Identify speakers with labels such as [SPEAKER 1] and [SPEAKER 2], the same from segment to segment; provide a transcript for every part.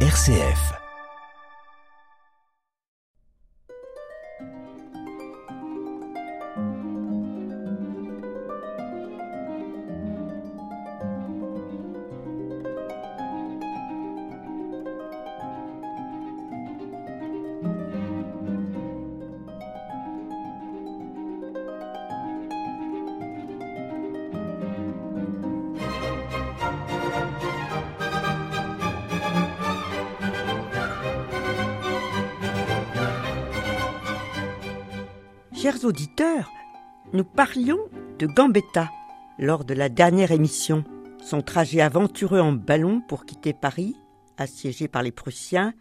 [SPEAKER 1] RCF.
[SPEAKER 2] Auditeurs, nous parlions de Gambetta lors de la dernière émission. Son trajet aventureux en ballon pour quitter Paris, assiégé par les Prussiens,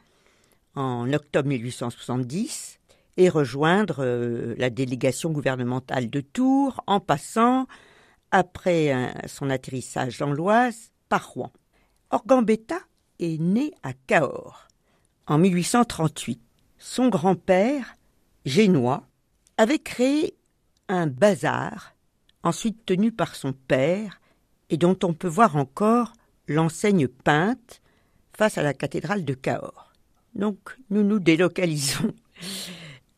[SPEAKER 2] en octobre 1870, et rejoindre euh, la délégation gouvernementale de Tours en passant, après euh, son atterrissage dans l'Oise, par Rouen. Or, Gambetta est né à Cahors en 1838. Son grand-père, génois, avait créé un bazar, ensuite tenu par son père, et dont on peut voir encore l'enseigne peinte face à la cathédrale de Cahors. Donc nous nous délocalisons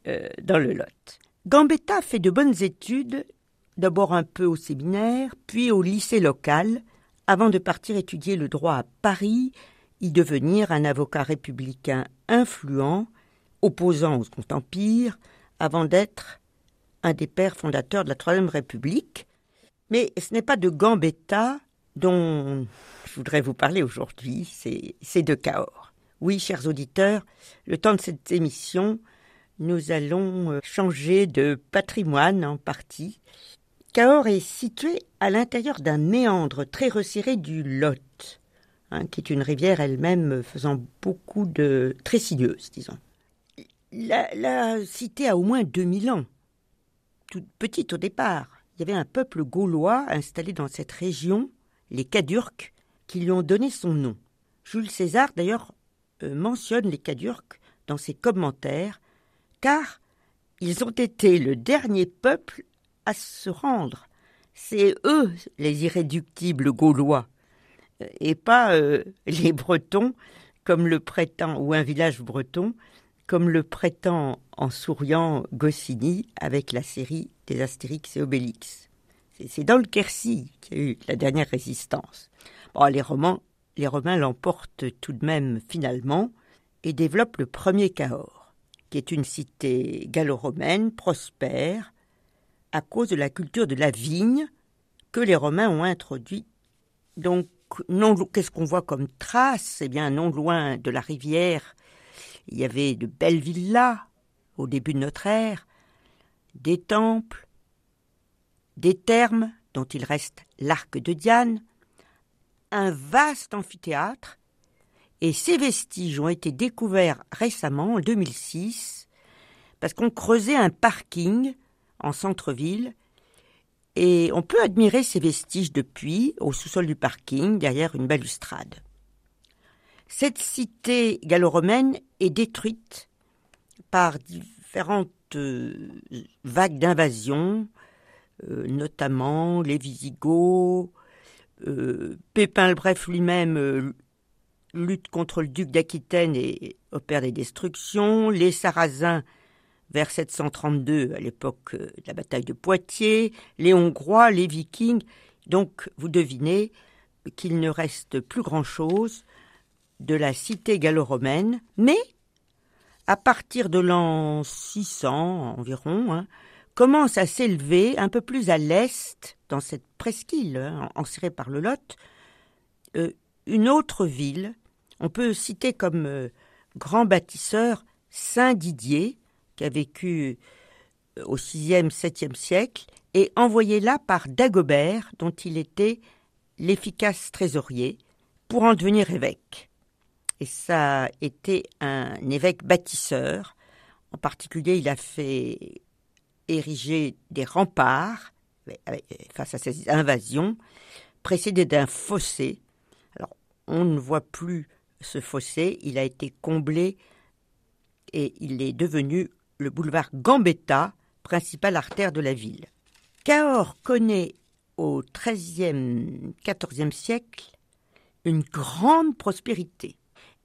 [SPEAKER 2] euh, dans le Lot. Gambetta fait de bonnes études, d'abord un peu au séminaire, puis au lycée local, avant de partir étudier le droit à Paris, y devenir un avocat républicain influent, opposant au Second Empire, avant d'être un des pères fondateurs de la Troisième République. Mais ce n'est pas de Gambetta dont je voudrais vous parler aujourd'hui, c'est de Cahors. Oui, chers auditeurs, le temps de cette émission, nous allons euh, changer de patrimoine en partie. Cahors est situé à l'intérieur d'un méandre très resserré du Lot, hein, qui est une rivière elle-même faisant beaucoup de très sinueuse, disons. La, cité a au moins 2000 ans, toute petite au départ. Il y avait un peuple gaulois installé dans cette région, les Cadurques, qui lui ont donné son nom. Jules César, d'ailleurs, euh, mentionne les Cadurques dans ses commentaires, car ils ont été le dernier peuple à se rendre. C'est eux les irréductibles gaulois, et pas euh, les Bretons, comme le prétend, ou un village breton, comme le prétend en souriant Goscinny avec la série des Astérix et Obélix. C'est dans le Quercy qu'il y a eu la dernière résistance. Bon, les, romans, les Romains l'emportent tout de même finalement et développent le premier Cahors, qui est une cité gallo-romaine prospère à cause de la culture de la vigne que les Romains ont introduit. Donc, qu'est-ce qu'on voit comme trace? Eh bien, non loin de la rivière il y avait de belles villas au début de notre ère, des temples, des thermes dont il reste l'arc de Diane, un vaste amphithéâtre, et ces vestiges ont été découverts récemment, en 2006, parce qu'on creusait un parking en centre-ville, et on peut admirer ces vestiges depuis, au sous-sol du parking, derrière une balustrade. Cette cité gallo-romaine est détruite par différentes euh, vagues d'invasion, euh, notamment les Visigoths. Euh, Pépin le Bref lui-même lutte contre le duc d'Aquitaine et opère des destructions. Les Sarrasins vers 732, à l'époque de la bataille de Poitiers. Les Hongrois, les Vikings. Donc, vous devinez qu'il ne reste plus grand-chose de la cité gallo-romaine, mais à partir de l'an 600 environ, hein, commence à s'élever un peu plus à l'est, dans cette presqu'île hein, enserrée par le Lot, euh, une autre ville. On peut citer comme euh, grand bâtisseur Saint Didier, qui a vécu euh, au 6e, 7e siècle, et envoyé là par Dagobert, dont il était l'efficace trésorier, pour en devenir évêque et ça été un évêque bâtisseur. En particulier, il a fait ériger des remparts face à ces invasions, précédés d'un fossé. Alors, on ne voit plus ce fossé, il a été comblé et il est devenu le boulevard Gambetta, principale artère de la ville. Cahors connaît au XIIIe, XIVe siècle une grande prospérité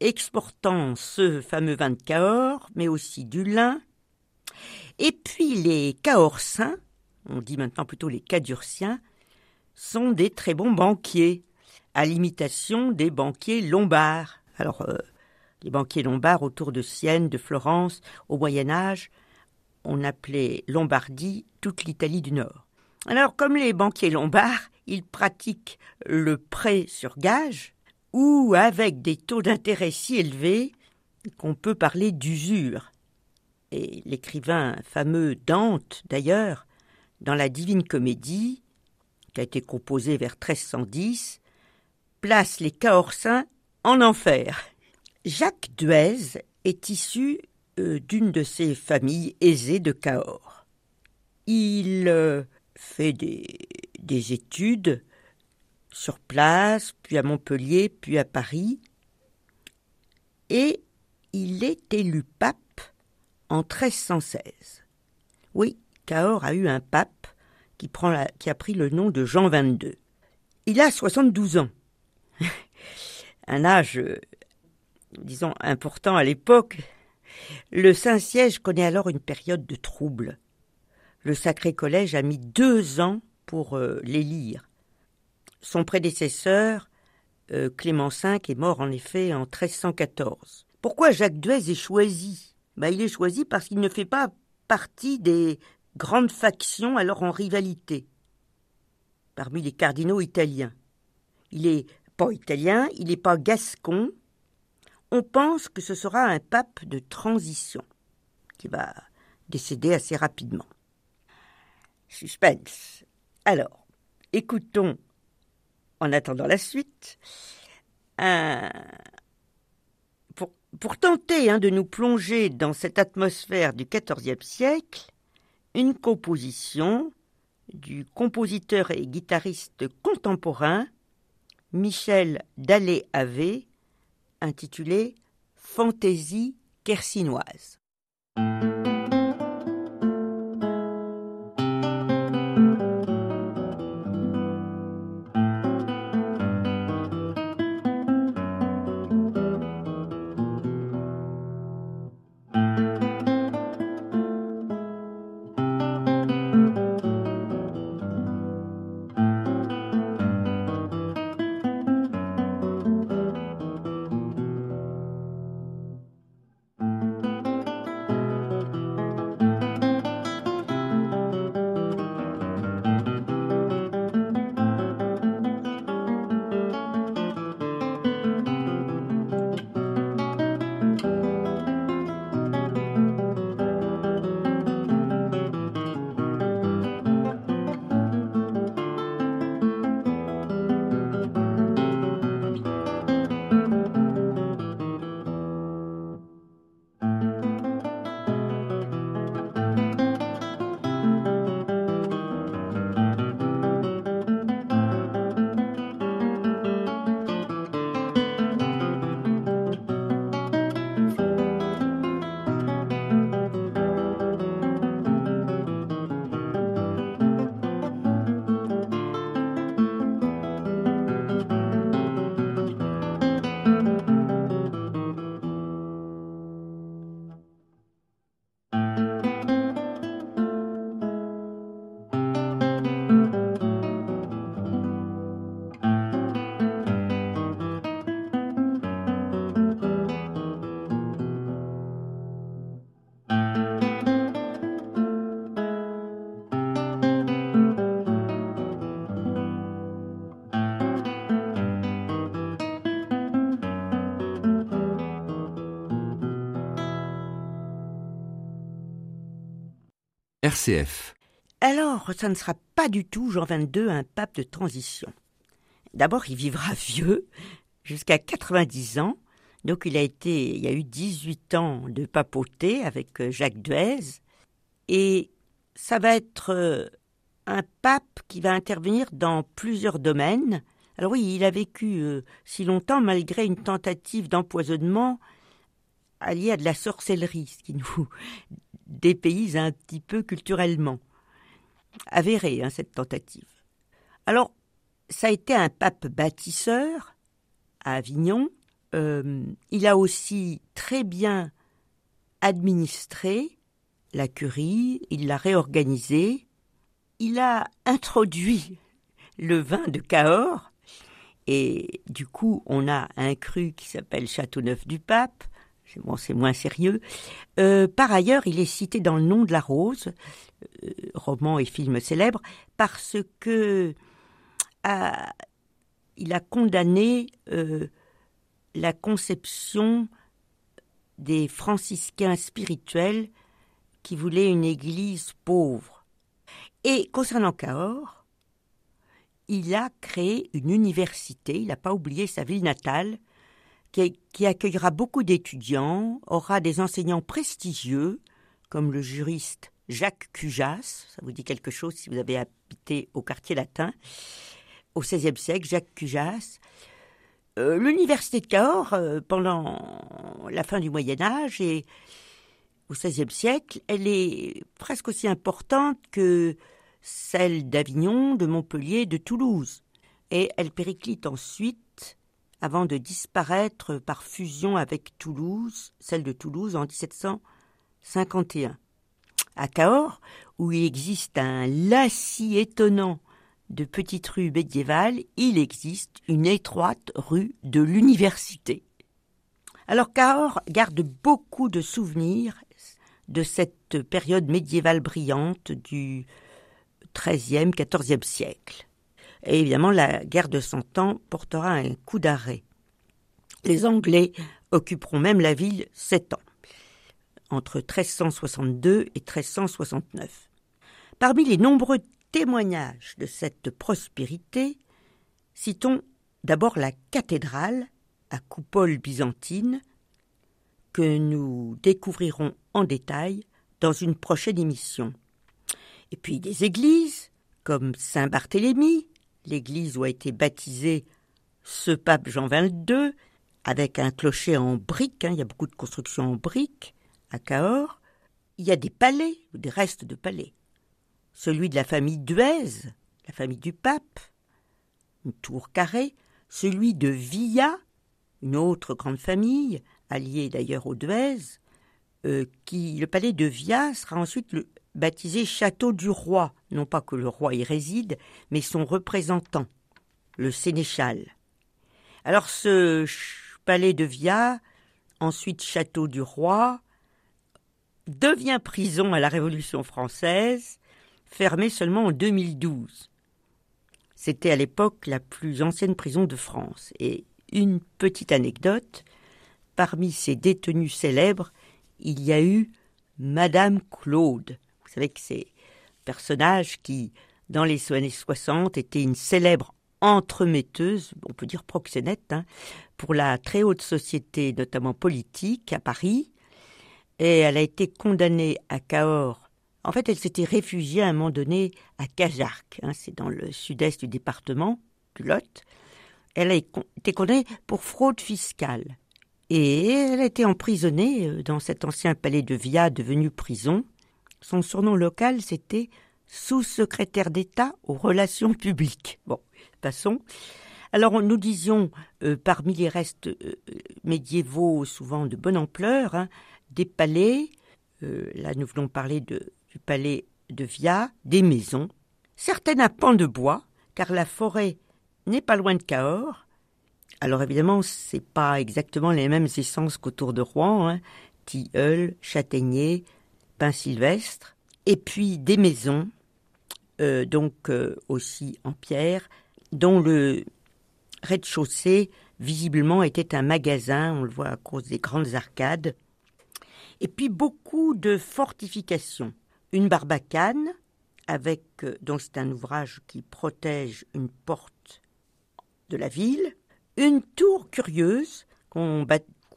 [SPEAKER 2] exportant ce fameux vin de Cahors, mais aussi du lin. Et puis les Cahorsiens, on dit maintenant plutôt les Cadurciens, sont des très bons banquiers, à l'imitation des banquiers lombards. Alors, euh, les banquiers lombards autour de Sienne, de Florence, au Moyen Âge, on appelait Lombardie toute l'Italie du Nord. Alors, comme les banquiers lombards, ils pratiquent le prêt sur gage, ou avec des taux d'intérêt si élevés qu'on peut parler d'usure. Et l'écrivain fameux Dante, d'ailleurs, dans la Divine Comédie, qui a été composée vers 1310, place les Cahorsiens en enfer. Jacques Duez est issu euh, d'une de ces familles aisées de Cahors. Il euh, fait des études sur place, puis à Montpellier, puis à Paris, et il est élu pape en 1316. Oui, Cahors a eu un pape qui, prend a pris le nom de Jean XXII. Il a 72 ans. un âge, euh, disons, important à l'époque. Le Saint-Siège connaît alors une période de trouble. Le Sacré Collège a mis deux ans pour euh, l'élire. Son prédécesseur, euh, Clément V, est mort en effet en 1314. Pourquoi Jacques Duez est choisi? Ben, Il est choisi parce qu'il ne fait pas partie des grandes factions alors en rivalité parmi les cardinaux italiens. Il est pas italien, il n'est pas gascon. On pense que ce sera un pape de transition qui va décéder assez rapidement. Suspense. Alors, écoutons, en attendant la suite, pour, tenter hein, de nous plonger dans cette atmosphère du XIVe siècle, une composition du compositeur et guitariste contemporain Michel Dallé-Ave, intitulée Fantaisie kersinoise. Alors, ça ne sera pas du tout Jean XXII un pape de transition. D'abord, il vivra vieux, jusqu'à 90 ans. Donc, il a été, il y a eu 18 ans de papauté avec euh, Jacques Duez. Et ça va être euh, un pape qui va intervenir dans plusieurs domaines. Alors oui, il a vécu euh, si longtemps malgré une tentative d'empoisonnement alliée à de la sorcellerie, ce qui nous des pays un petit peu culturellement. Avéré, hein, cette tentative. Alors, ça a été un pape bâtisseur à Avignon, euh, il a aussi très bien administré la curie, il l'a réorganisée, il a introduit le vin de Cahors, et du coup on a un cru qui s'appelle Châteauneuf du Pape, c'est moins sérieux. Euh, par ailleurs, il est cité dans le nom de la rose, euh, roman et film célèbre, parce que il a condamné euh, la conception des franciscains spirituels qui voulaient une église pauvre. Et concernant Cahors, il a créé une université, il n'a pas oublié sa ville natale, qui, accueillera beaucoup d'étudiants, aura des enseignants prestigieux, comme le juriste Jacques Cujas, ça vous dit quelque chose si vous avez habité au quartier latin, au XVIe siècle, Jacques Cujas. Euh, l'université de Cahors, euh, pendant la fin du Moyen Âge et au XVIe siècle, elle est presque aussi importante que celle d'Avignon, de Montpellier, de Toulouse. Et elle périclite ensuite avant de disparaître par fusion avec Toulouse, celle de Toulouse en 1751. À Cahors, où il existe un lacis étonnant de petites rues médiévales, il existe une étroite rue de l'université. Alors Cahors garde beaucoup de souvenirs de cette période médiévale brillante du XIIIe, XIVe siècle. Et évidemment, la guerre de Cent Ans portera un coup d'arrêt. Les Anglais occuperont même la ville sept ans, entre 1362 et 1369. Parmi les nombreux témoignage de cette prospérité, citons d'abord la cathédrale à coupole byzantine que nous découvrirons en détail dans une prochaine émission. Et puis des églises comme Saint-Barthélemy, l'église où a été baptisé ce pape Jean XXII, avec un clocher en briques, hein, il y a beaucoup de constructions en briques à Cahors. Il y a des palais, des restes de palais celui de la famille Duez, la famille du pape, une tour carrée, celui de Villa, une autre grande famille, alliée d'ailleurs aux Duez, euh, qui le palais de Villa sera ensuite baptisé Château du Roi, non pas que le roi y réside, mais son représentant, le sénéchal. Alors ce palais de Villa, ensuite Château du Roi, devient prison à la Révolution française fermée seulement en 2012. C'était à l'époque la plus ancienne prison de France. Et une petite anecdote, parmi ces détenus célèbres, il y a eu Madame Claude. Vous savez que c'est un personnage qui, dans les années 60, était une célèbre entremetteuse, on peut dire proxénète, hein, pour la très haute société, notamment politique, à Paris. Et elle a été condamnée à Cahors en fait, elle s'était réfugiée à un moment donné à Cajarc, hein, c'est dans le sud-est du département du Lot. Elle a été condamnée pour fraude fiscale. Et elle a été emprisonnée euh, dans cet ancien palais de Via devenu prison. Son surnom local, c'était sous-secrétaire d'État aux relations publiques. Bon, passons. Alors, nous disions, euh, parmi les restes euh, médiévaux, souvent de bonne ampleur, hein, des palais, là nous voulons parler du palais de Via, des maisons, certaines à pans de bois, car la forêt n'est pas loin de Cahors. Alors évidemment, c'est pas exactement les mêmes essences qu'autour de Rouen, hein. tilleul, châtaignier, pin sylvestre, et puis des maisons, euh, donc euh, aussi en pierre, dont le rez-de-chaussée visiblement était un magasin, on le voit à cause des grandes arcades, et puis beaucoup de fortifications. Une barbacane avec euh, donc c'est un ouvrage qui protège une porte de la ville, une tour curieuse qu'on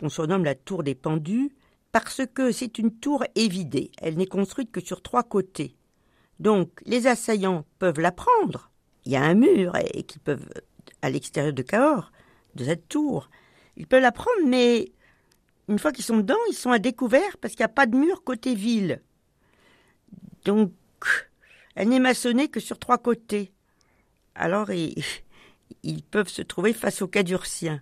[SPEAKER 2] surnomme la tour des pendus parce que c'est une tour évidée, elle n'est construite que sur trois côtés. Donc les assaillants peuvent la prendre. Il y a un mur et, qui peuvent à l'extérieur de Cahors de cette tour. Ils peuvent la prendre mais une fois qu'ils sont dedans, ils sont à découvert parce qu'il n'y a pas de mur côté ville. Donc, elle n'est maçonnée que sur trois côtés. Alors, ils, peuvent se trouver face aux Cadurciens.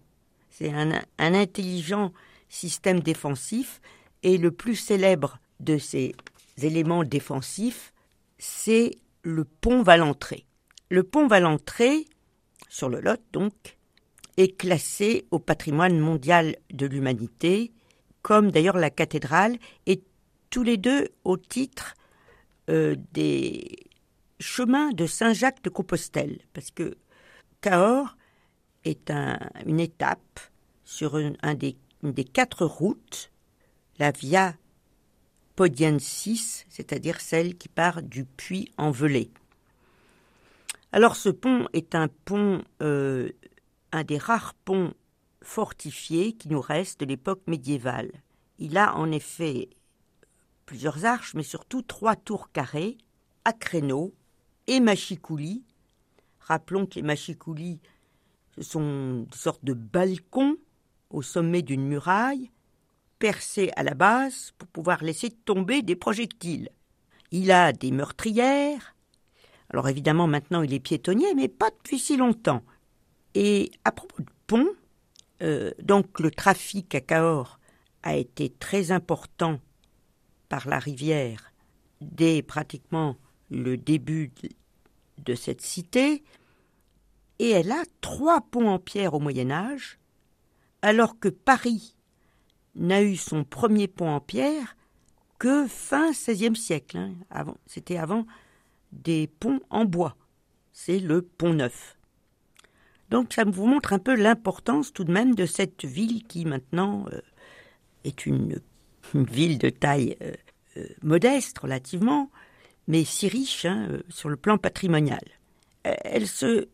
[SPEAKER 2] C'est un intelligent système défensif et le plus célèbre de ces éléments défensifs, c'est le pont Valentré. Le pont Valentré, sur le Lot donc, est classé au patrimoine mondial de l'humanité, comme d'ailleurs la cathédrale, et tous les deux au titre euh, des chemins de Saint-Jacques de Compostelle, parce que Cahors est un, une étape sur un, une des quatre routes, la Via Podiensis, c'est-à-dire celle qui part du puits en Velay. Alors ce pont est un pont, euh, un des rares ponts fortifiés qui nous restent de l'époque médiévale. Il a en effet plusieurs arches, mais surtout trois tours carrées, à créneaux et machicoulis. Rappelons que les machicoulis, sont des sortes de balcons au sommet d'une muraille percé à la base pour pouvoir laisser tomber des projectiles. Il a des meurtrières. Alors évidemment maintenant il est piétonnier, mais pas depuis si longtemps. Et à propos de pont, euh, donc le trafic à Cahors a été très important par la rivière dès pratiquement le début de cette cité, et elle a trois ponts en pierre au Moyen Âge, alors que Paris n'a eu son premier pont en pierre que fin XVIe siècle. Hein. C'était avant des ponts en bois. C'est le pont neuf. Donc ça vous montre un peu l'importance tout de même de cette ville qui maintenant euh, est une, ville de taille euh, euh, modeste relativement, mais si riche hein, sur le plan patrimonial. Elle se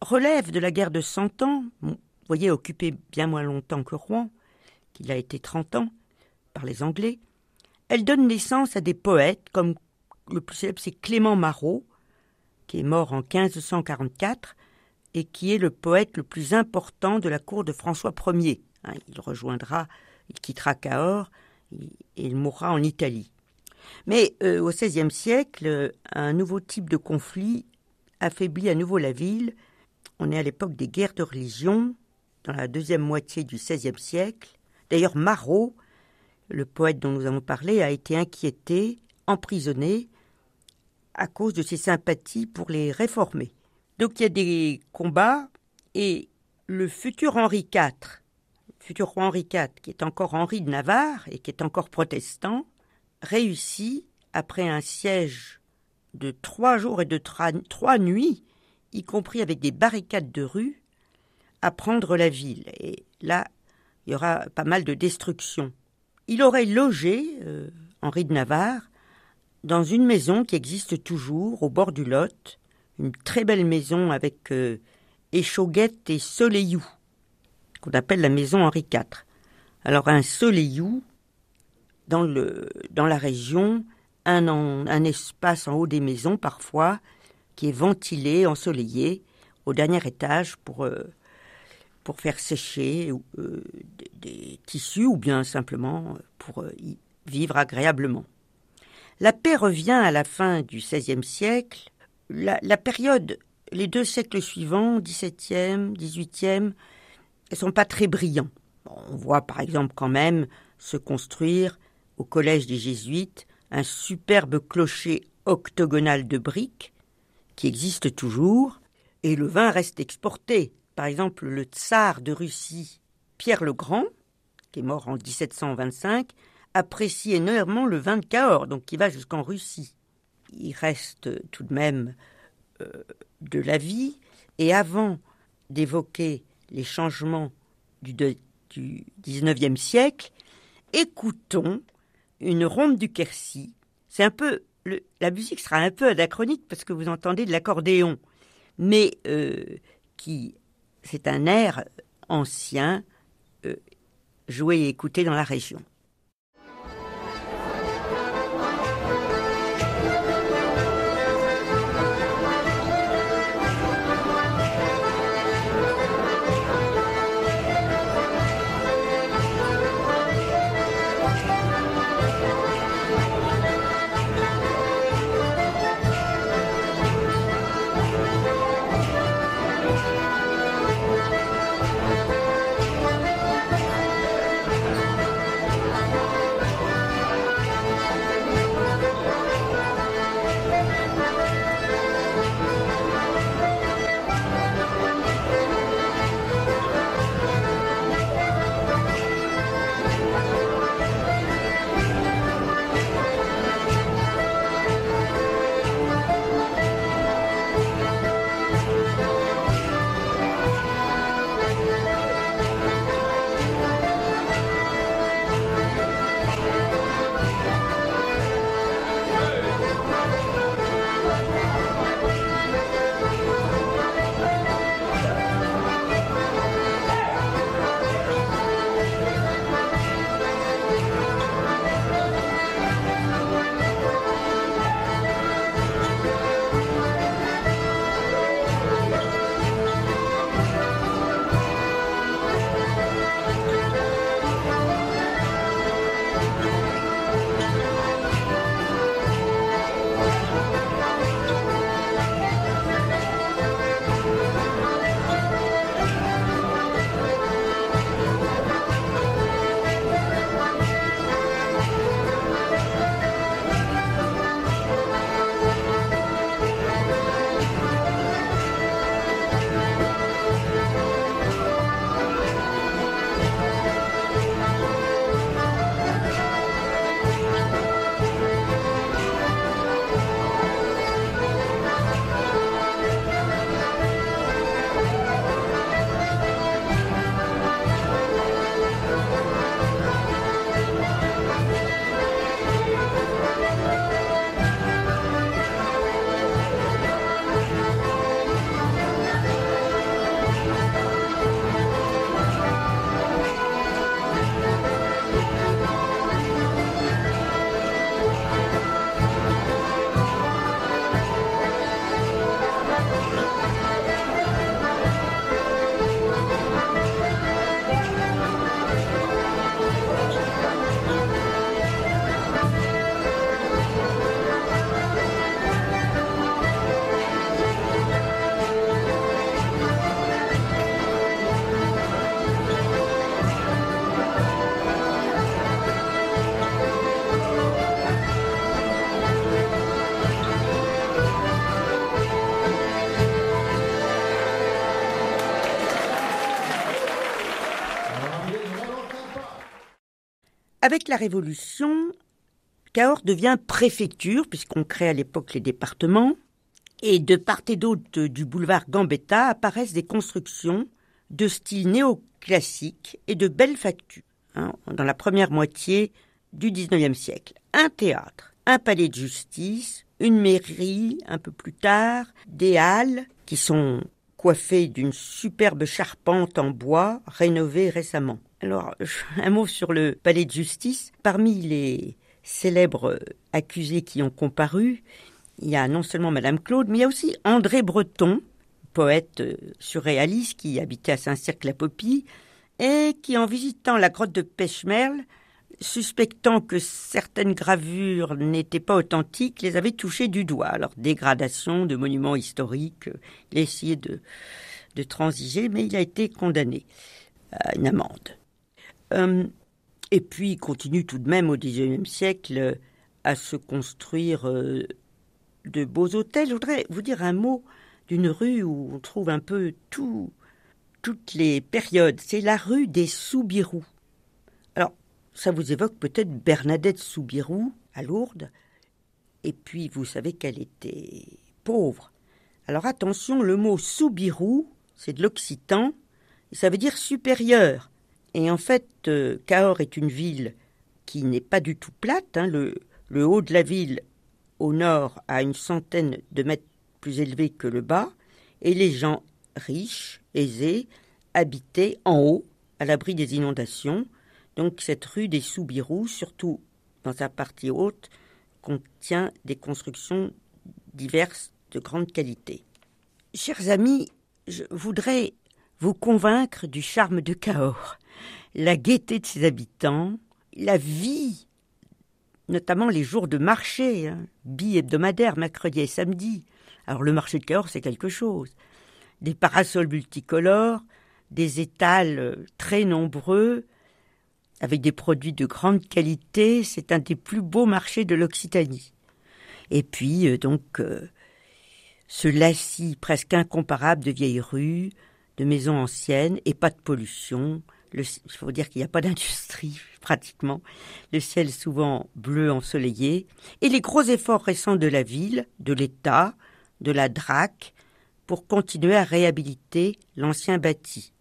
[SPEAKER 2] relève de la guerre de Cent Ans, vous voyez, occupée bien moins longtemps que Rouen, qu'il a été 30 ans, par les Anglais, elle donne naissance à des poètes comme le plus célèbre c'est Clément Marot, qui est mort en 1544 et qui est le poète le plus important de la cour de François Ier. Hein, il rejoindra, il quittera Cahors et il mourra en Italie. Mais euh, au XVIe siècle, un nouveau type de conflit affaiblit à nouveau la ville. On est à l'époque des guerres de religion, dans la deuxième moitié du XVIe siècle, D'ailleurs, Marot, le poète dont nous avons parlé, a été inquiété, emprisonné, à cause de ses sympathies pour les réformés. Donc il y a des combats et le futur Henri IV, futur roi Henri IV, qui est encore Henri de Navarre et qui est encore protestant, réussit, après un siège de trois jours et de trois nuits, y compris avec des barricades de rue, à prendre la ville. Et là, il y aura pas mal de destruction. Il aurait logé, euh, Henri de Navarre, dans une maison qui existe toujours au bord du Lot, une très belle maison avec euh, échauguette et soleilloux, qu'on appelle la maison Henri IV. Alors un soleilloux, dans, le, dans la région, un, un espace en haut des maisons parfois, qui est ventilé, ensoleillé, au dernier étage pour euh, pour faire sécher euh, des, tissus ou bien simplement pour euh, y vivre agréablement. La paix revient à la fin du XVIe siècle. La, la, période, les deux siècles suivants, XVIIe, XVIIIe, ne sont pas très brillants. On voit par exemple quand même se construire au collège des Jésuites un superbe clocher octogonal de briques qui existe toujours, et le vin reste exporté par exemple, le tsar de Russie, Pierre le Grand, qui est mort en 1725, apprécie énormément le vin de Cahors, donc qui va jusqu'en Russie. Il reste tout de même euh, de la vie, et avant d'évoquer les changements du, de, du 19e siècle, écoutons une ronde du Quercy. C'est un peu la musique sera un peu anachronique parce que vous entendez de l'accordéon, mais euh, qui c'est un air ancien euh, joué et écouté dans la région. Avec la Révolution, Cahors devient préfecture, puisqu'on crée à l'époque les départements, et de part et d'autre du boulevard Gambetta apparaissent des constructions de style néoclassique et de belle facture, hein, dans la première moitié du XIXe siècle. Un théâtre, un palais de justice, une mairie un peu plus tard, des halles qui sont coiffées d'une superbe charpente en bois rénovée récemment. Alors, un mot sur le palais de justice. Parmi les célèbres accusés qui ont comparu, il y a non seulement Madame Claude, mais il y a aussi André Breton, poète euh, surréaliste qui habitait à Saint-Cirque-la-Popie et qui, en visitant la grotte de Pêche-Merle, suspectant que certaines gravures n'étaient pas authentiques, les avait touchées du doigt. Alors, dégradation de monuments historiques, il a essayé de transiger, mais il a été condamné à une amende. Euh, et puis, il continue tout de même au XIXe siècle à se construire euh, de beaux hôtels. Je voudrais vous dire un mot d'une rue où on trouve un peu tout, toutes les périodes. C'est la rue des Soubirous. Alors, ça vous évoque peut-être Bernadette Soubirous à Lourdes. Et puis, vous savez qu'elle était pauvre. Alors attention, le mot Soubirous, c'est de l'occitan, et ça veut dire supérieur. Et en fait, euh, Cahors est une ville qui n'est pas du tout plate. Hein. Le, haut de la ville, au nord, a une centaine de mètres plus élevé que le bas, et les gens riches, aisés, habitaient en haut, à l'abri des inondations. Donc cette rue des Soubirous, surtout dans sa partie haute, contient des constructions diverses de grande qualité. Chers amis, je voudrais vous convaincre du charme de Cahors, la gaieté de ses habitants, la vie, notamment les jours de marché, hein, bi-hebdomadaire, mercredi et samedi, alors le marché de Cahors, c'est quelque chose. Des parasols multicolores, des étals euh, très nombreux, avec des produits de grande qualité. C'est un des plus beaux marchés de l'Occitanie. Et puis, euh, donc, euh, ce lacis presque incomparable de vieilles rues, de maisons anciennes et pas de pollution. Il faut dire qu'il n'y a pas d'industrie, pratiquement. Le ciel souvent bleu ensoleillé. Et les gros efforts récents de la ville, de l'État, de la DRAC pour continuer à réhabiliter l'ancien bâti.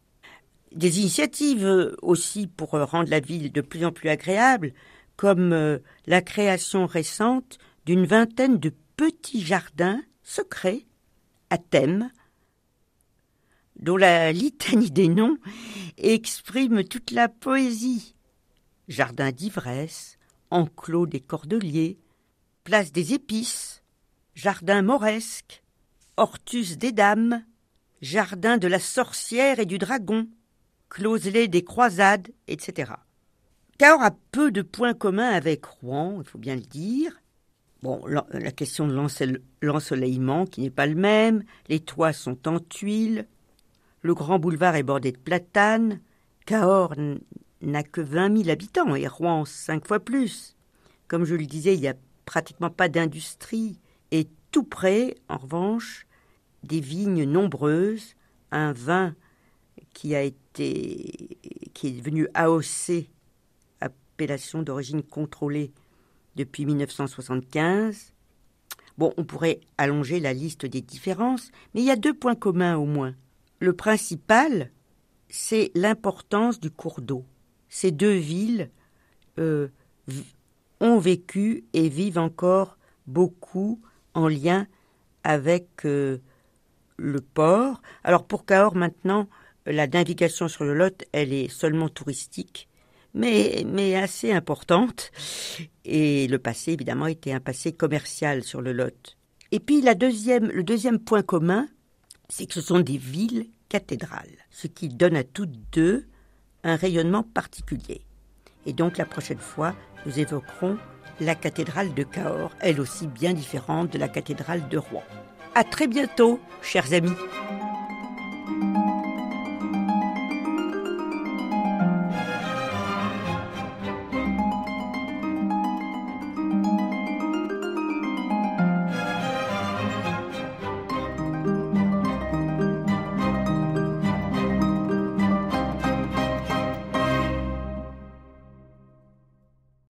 [SPEAKER 2] Des initiatives aussi pour rendre la ville de plus en plus agréable, comme euh, la création récente d'une vingtaine de petits jardins secrets à thème, dont la litanie des noms exprime toute la poésie. Jardin d'ivresse, enclos des cordeliers, place des épices, jardin mauresque, hortus des dames, jardin de la sorcière et du dragon, closelet des croisades, etc. Cahors a peu de points communs avec Rouen, il faut bien le dire. Bon, la question de l'ensoleillement qui n'est pas le même, les toits sont en tuiles, le grand boulevard est bordé de platanes, Cahors n'a que vingt mille habitants et Rouen cinq fois plus. Comme je le disais, il n'y a pratiquement pas d'industrie, et tout près, en revanche, des vignes nombreuses, un vin qui a été qui est devenu AOC, appellation d'origine contrôlée depuis 1975. Bon, on pourrait allonger la liste des différences, mais il y a deux points communs au moins. Le principal, c'est l'importance du cours d'eau. Ces deux villes euh, ont vécu et vivent encore beaucoup en lien avec euh, le port. Alors pour Cahors maintenant, la navigation sur le Lot, elle est seulement touristique, mais, assez importante. Et le passé, évidemment, était un passé commercial sur le Lot. Et puis le deuxième point commun, c'est que ce sont des villes ce qui donne à toutes deux un rayonnement particulier. Et donc la prochaine fois, nous évoquerons la cathédrale de Cahors, elle aussi bien différente de la cathédrale de Rouen. À très bientôt, chers amis.